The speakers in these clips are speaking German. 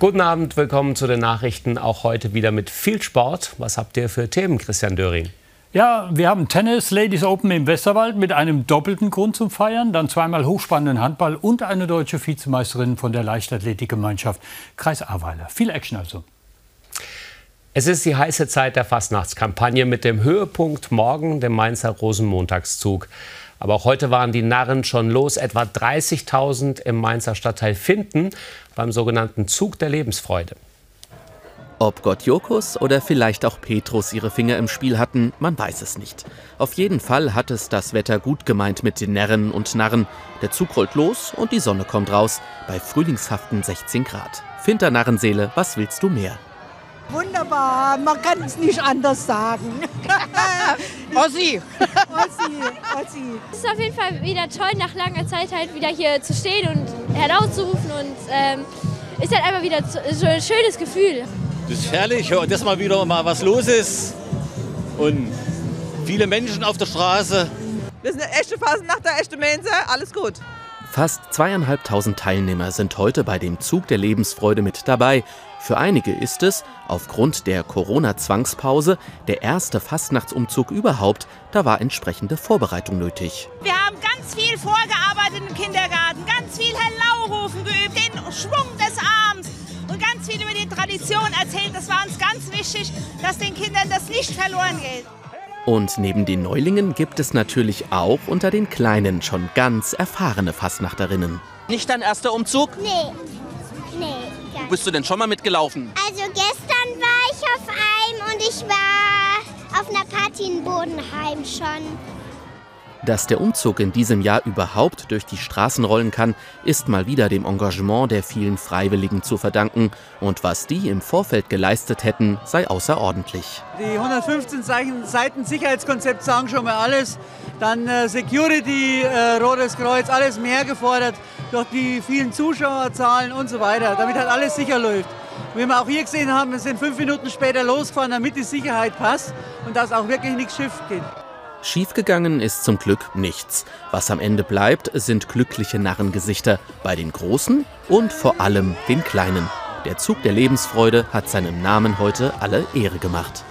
Guten Abend, willkommen zu den Nachrichten. Auch heute wieder mit viel Sport. Was habt ihr für Themen, Christian Döring? Ja, wir haben Tennis Ladies Open im Westerwald mit einem doppelten Grund zum Feiern, dann zweimal hochspannenden Handball und eine deutsche Vizemeisterin von der Leichtathletikgemeinschaft Kreis Ahrweiler. Viel Action also. Es ist die heiße Zeit der Fastnachtskampagne mit dem Höhepunkt morgen, dem Mainzer Rosenmontagszug. Aber auch heute waren die Narren schon los. Etwa 30.000 im Mainzer Stadtteil Finden beim sogenannten Zug der Lebensfreude. Ob Gott Jokus oder vielleicht auch Petrus ihre Finger im Spiel hatten, man weiß es nicht. Auf jeden Fall hat es das Wetter gut gemeint mit den Närren und Narren. Der Zug rollt los und die Sonne kommt raus bei frühlingshaften 16 Grad. Finter Narrenseele, was willst du mehr? Wunderbar, man kann es nicht anders sagen. Ossi. Ossi, Ossi. Es ist auf jeden Fall wieder toll, nach langer Zeit halt wieder hier zu stehen und herauszurufen und ähm, ist halt einfach wieder so ein schönes Gefühl. Das ist herrlich, dass mal wieder mal was los ist und viele Menschen auf der Straße. Das ist eine echte Phase nach der echten Mensa, alles gut. Fast zweieinhalbtausend Teilnehmer sind heute bei dem Zug der Lebensfreude mit dabei. Für einige ist es, aufgrund der Corona-Zwangspause, der erste Fastnachtsumzug überhaupt. Da war entsprechende Vorbereitung nötig. Wir haben ganz viel vorgearbeitet im Kindergarten, ganz viel Hello-Rufen geübt, den Schwung des Arms und ganz viel über die Tradition erzählt. Das war uns ganz wichtig, dass den Kindern das nicht verloren geht. Und neben den Neulingen gibt es natürlich auch unter den Kleinen schon ganz erfahrene Fastnachterinnen. Nicht dein erster Umzug? Nee. Nee. Bist du denn schon mal mitgelaufen? Also gestern war ich auf einem und ich war auf einer Party in Bodenheim schon. Dass der Umzug in diesem Jahr überhaupt durch die Straßen rollen kann, ist mal wieder dem Engagement der vielen Freiwilligen zu verdanken. Und was die im Vorfeld geleistet hätten, sei außerordentlich. Die 115 Seiten Sicherheitskonzept sagen schon mal alles. Dann äh, Security, äh, Rotes Kreuz, alles mehr gefordert durch die vielen Zuschauerzahlen und so weiter, damit halt alles sicher läuft. Wie wir auch hier gesehen haben, wir sind fünf Minuten später losgefahren, damit die Sicherheit passt und dass auch wirklich nichts schief geht. Schiefgegangen ist zum Glück nichts. Was am Ende bleibt, sind glückliche Narrengesichter bei den Großen und vor allem den Kleinen. Der Zug der Lebensfreude hat seinem Namen heute alle Ehre gemacht.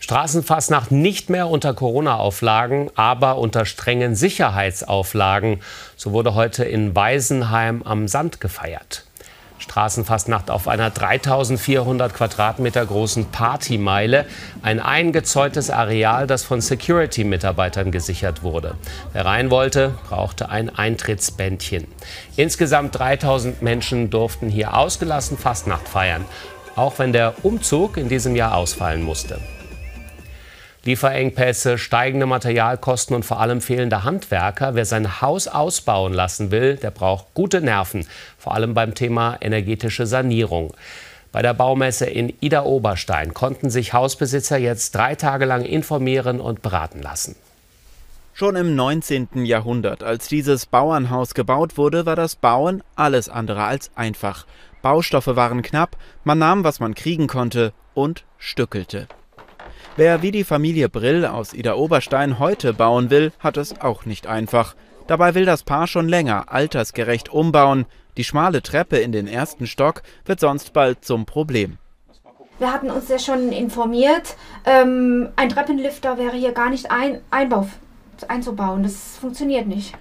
Straßenfastnacht nicht mehr unter Corona-Auflagen, aber unter strengen Sicherheitsauflagen. So wurde heute in Weisenheim am Sand gefeiert. Straßenfastnacht auf einer 3400 Quadratmeter großen Partymeile. Ein eingezäuntes Areal, das von Security-Mitarbeitern gesichert wurde. Wer rein wollte, brauchte ein Eintrittsbändchen. Insgesamt 3000 Menschen durften hier ausgelassen Fastnacht feiern. Auch wenn der Umzug in diesem Jahr ausfallen musste. Lieferengpässe, steigende Materialkosten und vor allem fehlende Handwerker. Wer sein Haus ausbauen lassen will, der braucht gute Nerven, vor allem beim Thema energetische Sanierung. Bei der Baumesse in Ida Oberstein konnten sich Hausbesitzer jetzt drei Tage lang informieren und beraten lassen. Schon im 19. Jahrhundert, als dieses Bauernhaus gebaut wurde, war das Bauen alles andere als einfach. Baustoffe waren knapp, man nahm, was man kriegen konnte und stückelte. Wer wie die Familie Brill aus Ida Oberstein heute bauen will, hat es auch nicht einfach. Dabei will das Paar schon länger altersgerecht umbauen. Die schmale Treppe in den ersten Stock wird sonst bald zum Problem. Wir hatten uns ja schon informiert, ähm, ein Treppenlifter wäre hier gar nicht ein, Einbau, einzubauen. Das funktioniert nicht.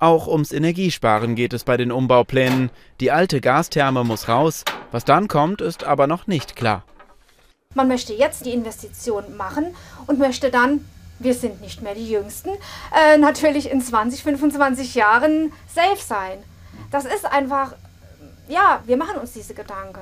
Auch ums Energiesparen geht es bei den Umbauplänen. Die alte Gastherme muss raus. Was dann kommt, ist aber noch nicht klar. Man möchte jetzt die Investition machen und möchte dann, wir sind nicht mehr die Jüngsten, äh, natürlich in 20, 25 Jahren safe sein. Das ist einfach, ja, wir machen uns diese Gedanken.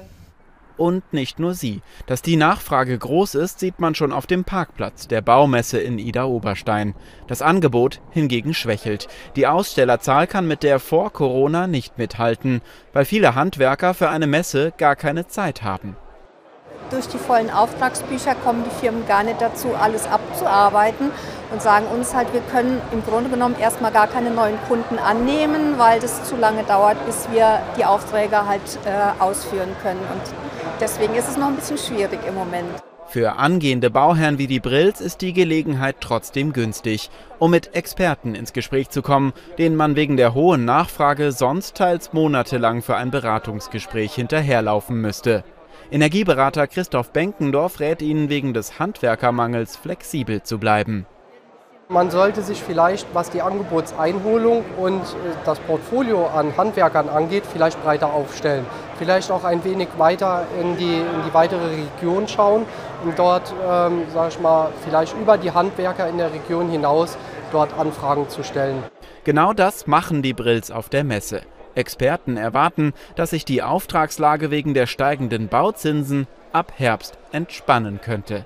Und nicht nur sie. Dass die Nachfrage groß ist, sieht man schon auf dem Parkplatz der Baumesse in Ida Oberstein. Das Angebot hingegen schwächelt. Die Ausstellerzahl kann mit der vor Corona nicht mithalten, weil viele Handwerker für eine Messe gar keine Zeit haben durch die vollen Auftragsbücher kommen die Firmen gar nicht dazu, alles abzuarbeiten und sagen uns halt, wir können im Grunde genommen erstmal gar keine neuen Kunden annehmen, weil das zu lange dauert, bis wir die Aufträge halt äh, ausführen können. Und deswegen ist es noch ein bisschen schwierig im Moment. Für angehende Bauherren wie die Brills ist die Gelegenheit trotzdem günstig, um mit Experten ins Gespräch zu kommen, denen man wegen der hohen Nachfrage sonst teils monatelang für ein Beratungsgespräch hinterherlaufen müsste. Energieberater Christoph Benkendorf rät Ihnen wegen des Handwerkermangels flexibel zu bleiben. Man sollte sich vielleicht, was die Angebotseinholung und äh, das Portfolio an Handwerkern angeht, vielleicht breiter aufstellen. Vielleicht auch ein wenig weiter in die, in die weitere Region schauen und dort, ähm, sage ich mal, vielleicht über die Handwerker in der Region hinaus dort Anfragen zu stellen. Genau das machen die Brills auf der Messe. Experten erwarten, dass sich die Auftragslage wegen der steigenden Bauzinsen ab Herbst entspannen könnte.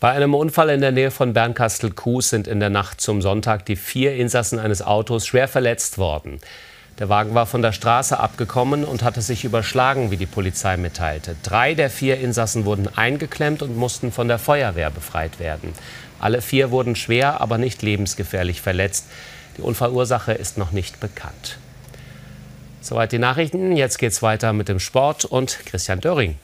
Bei einem Unfall in der Nähe von Bernkastel-Kues sind in der Nacht zum Sonntag die vier Insassen eines Autos schwer verletzt worden. Der Wagen war von der Straße abgekommen und hatte sich überschlagen, wie die Polizei mitteilte. Drei der vier Insassen wurden eingeklemmt und mussten von der Feuerwehr befreit werden. Alle vier wurden schwer, aber nicht lebensgefährlich verletzt. Die Unfallursache ist noch nicht bekannt. Soweit die Nachrichten. Jetzt geht's weiter mit dem Sport und Christian Döring.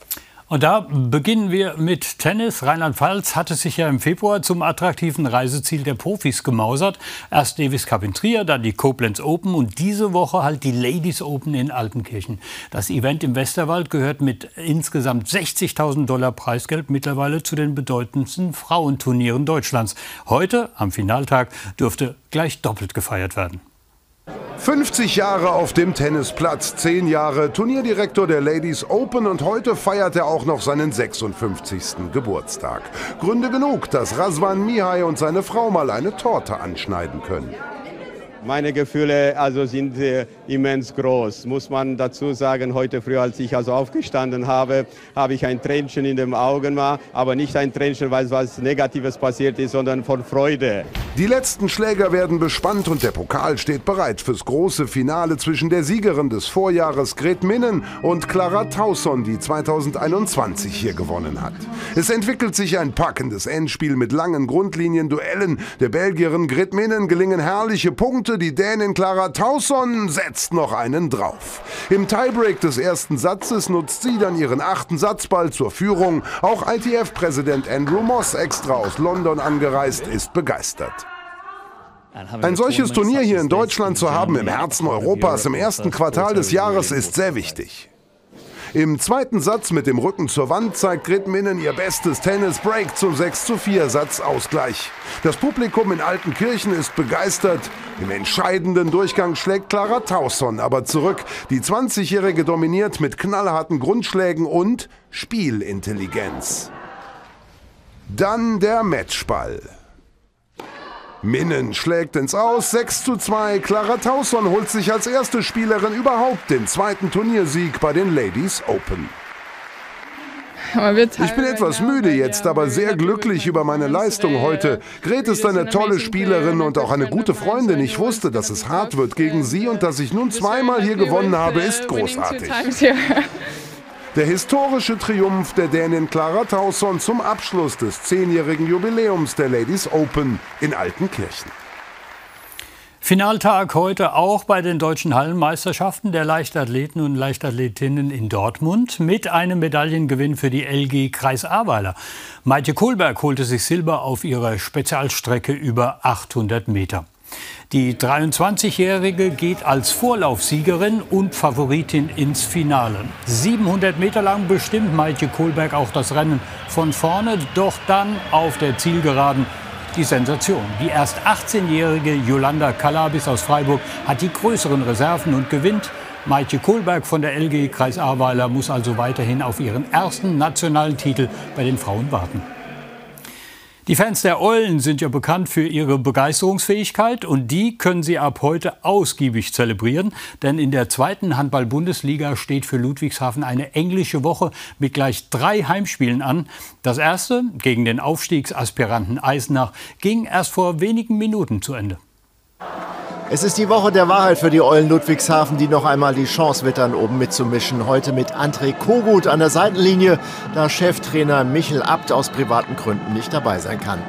Und da beginnen wir mit Tennis. Rheinland-Pfalz hatte sich ja im Februar zum attraktiven Reiseziel der Profis gemausert. Erst Davis Cup in Trier, dann die Koblenz Open und diese Woche halt die Ladies Open in Altenkirchen. Das Event im Westerwald gehört mit insgesamt 60.000 Dollar Preisgeld mittlerweile zu den bedeutendsten Frauenturnieren Deutschlands. Heute, am Finaltag, dürfte gleich doppelt gefeiert werden. 50 Jahre auf dem Tennisplatz, 10 Jahre Turnierdirektor der Ladies Open und heute feiert er auch noch seinen 56. Geburtstag. Gründe genug, dass Razvan Mihai und seine Frau mal eine Torte anschneiden können. Meine Gefühle also sind äh, immens groß, muss man dazu sagen. Heute früh, als ich also aufgestanden habe, habe ich ein Tränchen in den Augen, aber nicht ein Tränchen, weil was Negatives passiert ist, sondern von Freude. Die letzten Schläger werden bespannt und der Pokal steht bereit fürs große Finale zwischen der Siegerin des Vorjahres Gret Minnen und Clara Tausson, die 2021 hier gewonnen hat. Es entwickelt sich ein packendes Endspiel mit langen Grundlinien-Duellen. Der Belgierin Gret Minnen gelingen herrliche Punkte. Die Dänin Clara Tausson setzt noch einen drauf. Im Tiebreak des ersten Satzes nutzt sie dann ihren achten Satzball zur Führung. Auch ITF-Präsident Andrew Moss, extra aus London angereist, ist begeistert. Ein solches Turnier hier in Deutschland zu haben im Herzen Europas im ersten Quartal des Jahres ist sehr wichtig. Im zweiten Satz mit dem Rücken zur Wand zeigt Gritminnen ihr bestes Tennis-Break zum 6 zu 4 Satz Ausgleich. Das Publikum in Altenkirchen ist begeistert. Im entscheidenden Durchgang schlägt Clara Tausson aber zurück. Die 20-Jährige dominiert mit knallharten Grundschlägen und Spielintelligenz. Dann der Matchball. Minnen schlägt ins Aus, 6 zu 2. Clara Tausson holt sich als erste Spielerin überhaupt den zweiten Turniersieg bei den Ladies Open. Ich bin etwas müde jetzt, aber sehr glücklich über meine Leistung heute. Gret ist eine tolle Spielerin und auch eine gute Freundin. Ich wusste, dass es hart wird gegen sie und dass ich nun zweimal hier gewonnen habe, ist großartig. Der historische Triumph der Dänin Clara Tausson zum Abschluss des zehnjährigen Jubiläums der Ladies Open in Altenkirchen. Finaltag heute auch bei den deutschen Hallenmeisterschaften der Leichtathleten und Leichtathletinnen in Dortmund mit einem Medaillengewinn für die LG Kreis Ahrweiler. Maite Kohlberg holte sich Silber auf ihrer Spezialstrecke über 800 Meter. Die 23-Jährige geht als Vorlaufsiegerin und Favoritin ins Finale. 700 Meter lang bestimmt Maike Kohlberg auch das Rennen von vorne, doch dann auf der Zielgeraden die Sensation. Die erst 18-jährige Yolanda Kalabis aus Freiburg hat die größeren Reserven und gewinnt. Maike Kohlberg von der LG Kreis Ahrweiler muss also weiterhin auf ihren ersten nationalen Titel bei den Frauen warten. Die Fans der Eulen sind ja bekannt für ihre Begeisterungsfähigkeit und die können sie ab heute ausgiebig zelebrieren, denn in der zweiten Handball-Bundesliga steht für Ludwigshafen eine englische Woche mit gleich drei Heimspielen an. Das erste gegen den Aufstiegsaspiranten Eisenach ging erst vor wenigen Minuten zu Ende. Es ist die Woche der Wahrheit für die Eulen Ludwigshafen, die noch einmal die Chance wittern, oben mitzumischen. Heute mit André Kogut an der Seitenlinie, da Cheftrainer Michel Abt aus privaten Gründen nicht dabei sein kann.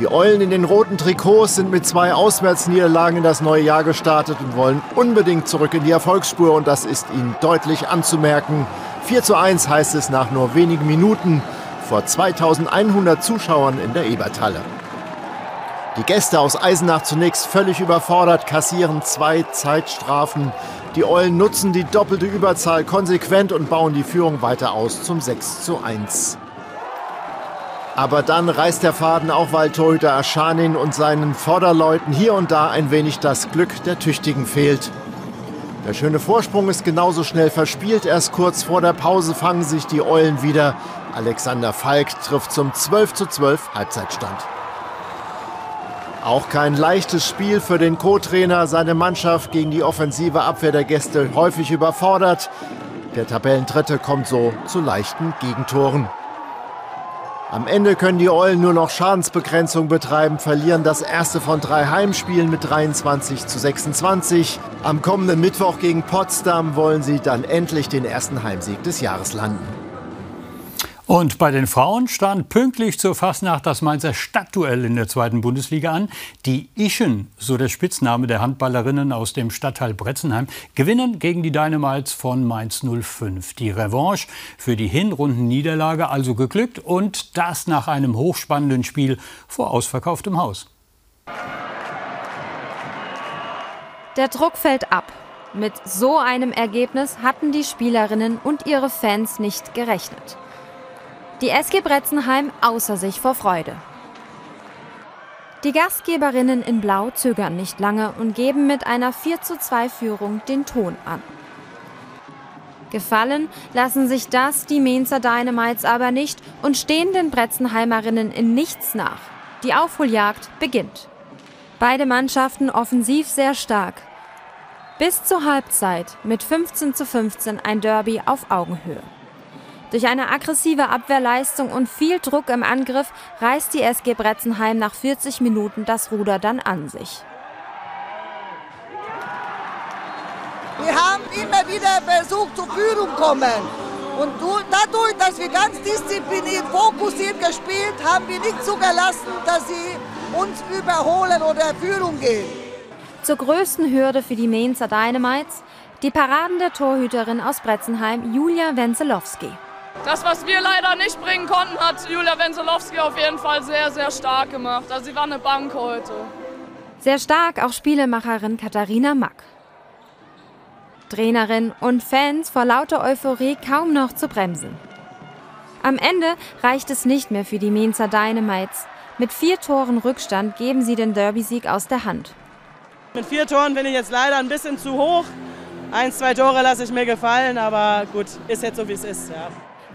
Die Eulen in den roten Trikots sind mit zwei Auswärtsniederlagen in das neue Jahr gestartet und wollen unbedingt zurück in die Erfolgsspur und das ist ihnen deutlich anzumerken. 4 zu 1 heißt es nach nur wenigen Minuten. vor 2100 Zuschauern in der Eberthalle. Die Gäste aus Eisenach zunächst völlig überfordert, kassieren zwei Zeitstrafen. Die Eulen nutzen die doppelte Überzahl konsequent und bauen die Führung weiter aus zum 6 zu 1. Aber dann reißt der Faden auch, weil Torhüter Aschanin und seinen Vorderleuten hier und da ein wenig das Glück der Tüchtigen fehlt. Der schöne Vorsprung ist genauso schnell verspielt. Erst kurz vor der Pause fangen sich die Eulen wieder. Alexander Falk trifft zum 12 zu 12 Halbzeitstand. Auch kein leichtes Spiel für den Co-Trainer. Seine Mannschaft gegen die offensive Abwehr der Gäste häufig überfordert. Der Tabellendritte kommt so zu leichten Gegentoren. Am Ende können die Eulen nur noch Schadensbegrenzung betreiben, verlieren das erste von drei Heimspielen mit 23 zu 26. Am kommenden Mittwoch gegen Potsdam wollen sie dann endlich den ersten Heimsieg des Jahres landen. Und bei den Frauen stand pünktlich zur Fastnacht das Mainzer Stadtduell in der zweiten Bundesliga an. Die Ischen, so der Spitzname der Handballerinnen aus dem Stadtteil Bretzenheim, gewinnen gegen die Dynamites von Mainz 05. Die Revanche für die Hinrundenniederlage also geglückt und das nach einem hochspannenden Spiel vor ausverkauftem Haus. Der Druck fällt ab. Mit so einem Ergebnis hatten die Spielerinnen und ihre Fans nicht gerechnet. Die SG Bretzenheim außer sich vor Freude. Die Gastgeberinnen in Blau zögern nicht lange und geben mit einer 4 zu 2 Führung den Ton an. Gefallen lassen sich das die Mainzer Dynamites aber nicht und stehen den Bretzenheimerinnen in nichts nach. Die Aufholjagd beginnt. Beide Mannschaften offensiv sehr stark. Bis zur Halbzeit mit 15 zu 15 ein Derby auf Augenhöhe. Durch eine aggressive Abwehrleistung und viel Druck im Angriff reißt die SG Bretzenheim nach 40 Minuten das Ruder dann an sich. Wir haben immer wieder versucht, zur Führung zu kommen. Und dadurch, dass wir ganz diszipliniert, fokussiert gespielt, haben wir nicht zugelassen, dass sie uns überholen oder Führung gehen. Zur größten Hürde für die Mainzer Dynamites die Paraden der Torhüterin aus Bretzenheim, Julia Wenzelowski. Das, was wir leider nicht bringen konnten, hat Julia Wenzelowski auf jeden Fall sehr, sehr stark gemacht. Also sie war eine Bank heute. Sehr stark auch Spielemacherin Katharina Mack. Trainerin und Fans vor lauter Euphorie kaum noch zu bremsen. Am Ende reicht es nicht mehr für die Mainzer Dynamites. Mit vier Toren Rückstand geben sie den Derby-Sieg aus der Hand. Mit vier Toren bin ich jetzt leider ein bisschen zu hoch. Eins, zwei Tore lasse ich mir gefallen, aber gut, ist jetzt so wie es ist. Ja.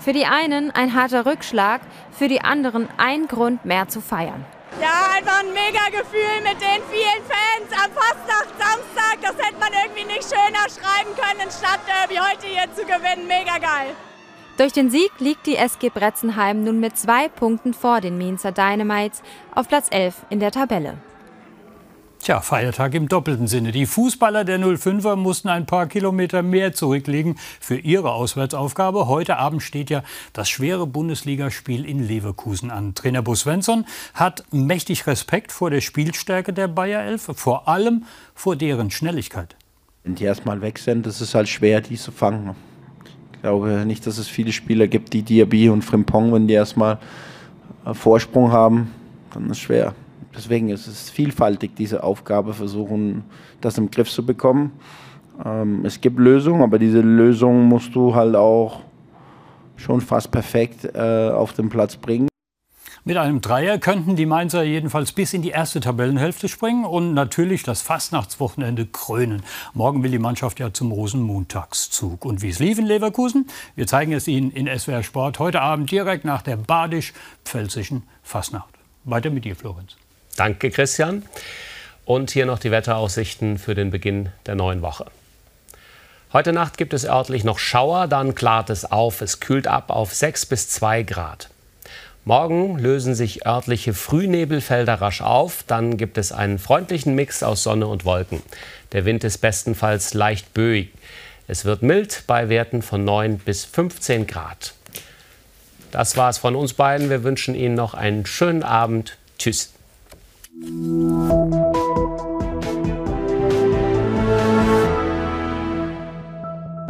Für die einen ein harter Rückschlag, für die anderen ein Grund mehr zu feiern. Ja, einfach ein mega Gefühl mit den vielen Fans am Fastnacht Samstag. Das hätte man irgendwie nicht schöner schreiben können, ein Stadtderby heute hier zu gewinnen. Mega geil. Durch den Sieg liegt die SG Bretzenheim nun mit zwei Punkten vor den Mainzer Dynamites auf Platz 11 in der Tabelle. Tja, Feiertag im doppelten Sinne. Die Fußballer der 05er mussten ein paar Kilometer mehr zurücklegen für ihre Auswärtsaufgabe. Heute Abend steht ja das schwere Bundesligaspiel in Leverkusen an. Trainer Bo Svensson hat mächtig Respekt vor der Spielstärke der Bayer 11, vor allem vor deren Schnelligkeit. Wenn die erstmal weg sind, ist es halt schwer, die zu fangen. Ich glaube nicht, dass es viele Spieler gibt, die Diaby und Frimpong, wenn die erstmal Vorsprung haben, dann ist es schwer. Deswegen ist es vielfältig, diese Aufgabe, versuchen, das im Griff zu bekommen. Ähm, es gibt Lösungen, aber diese Lösung musst du halt auch schon fast perfekt äh, auf den Platz bringen. Mit einem Dreier könnten die Mainzer jedenfalls bis in die erste Tabellenhälfte springen und natürlich das Fastnachtswochenende krönen. Morgen will die Mannschaft ja zum Rosenmontagszug. Und wie es lief in Leverkusen? Wir zeigen es Ihnen in SWR Sport heute Abend direkt nach der badisch-pfälzischen Fastnacht. Weiter mit dir, Florenz. Danke, Christian. Und hier noch die Wetteraussichten für den Beginn der neuen Woche. Heute Nacht gibt es örtlich noch Schauer, dann klart es auf. Es kühlt ab auf 6 bis 2 Grad. Morgen lösen sich örtliche Frühnebelfelder rasch auf. Dann gibt es einen freundlichen Mix aus Sonne und Wolken. Der Wind ist bestenfalls leicht böig. Es wird mild bei Werten von 9 bis 15 Grad. Das war es von uns beiden. Wir wünschen Ihnen noch einen schönen Abend. Tschüss. Thank you.